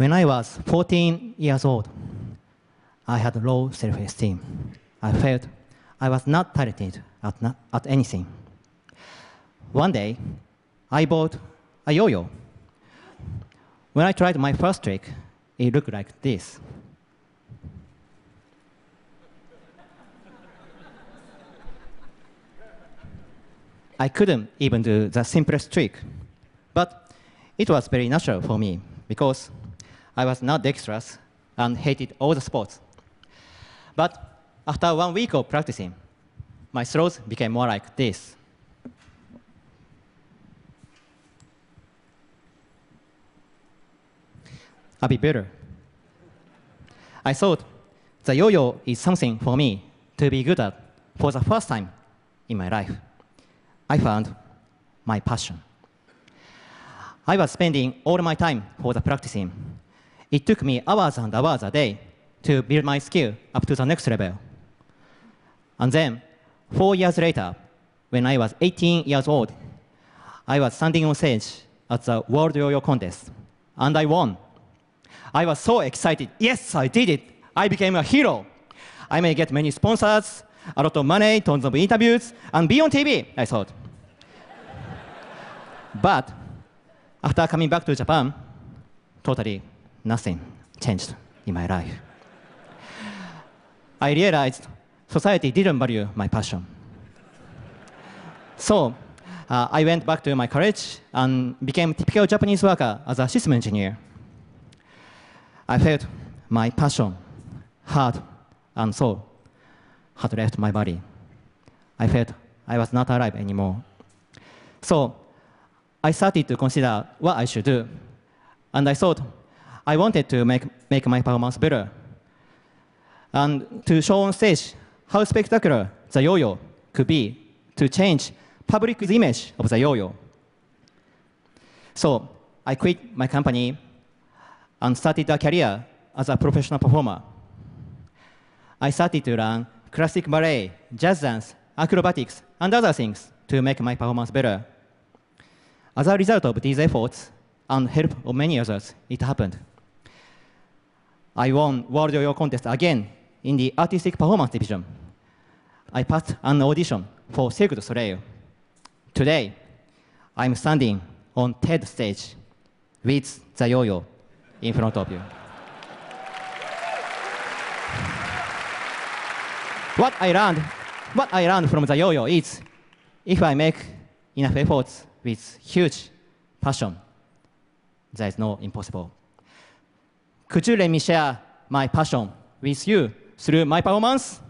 When I was 14 years old, I had low self-esteem. I felt I was not talented at, not, at anything. One day, I bought a yo-yo. When I tried my first trick, it looked like this. I couldn't even do the simplest trick, but it was very natural for me because I was not dexterous and hated all the sports. But after one week of practicing, my throws became more like this. I'll be better. I thought the yo-yo is something for me to be good at for the first time in my life. I found my passion. I was spending all my time for the practicing. It took me hours and hours a day to build my skill up to the next level. And then, four years later, when I was 18 years old, I was standing on stage at the World Yo-Yo Contest, and I won. I was so excited. Yes, I did it. I became a hero. I may get many sponsors, a lot of money, tons of interviews, and be on TV, I thought. but after coming back to Japan, totally nothing changed in my life. I realized society didn't value my passion. So uh, I went back to my college and became typical Japanese worker as a system engineer. I felt my passion, heart, and soul had left my body. I felt I was not alive anymore. So I started to consider what I should do. And I thought I wanted to make, make my performance better. And to show on stage how spectacular the yo-yo could be to change public image of the yo-yo. So I quit my company and started a career as a professional performer. I started to learn classic ballet, jazz dance, acrobatics, and other things to make my performance better. As a result of these efforts and help of many others, it happened. I won World Yo-Yo Contest again in the Artistic Performance Division. I passed an audition for Cirque du Soleil. Today, I'm standing on TED stage with the yo-yo in front of you. what I learned, what I learned from the yo-yo is, if I make enough efforts with huge passion, there is no impossible. Could you let me share my passion with you through my performance?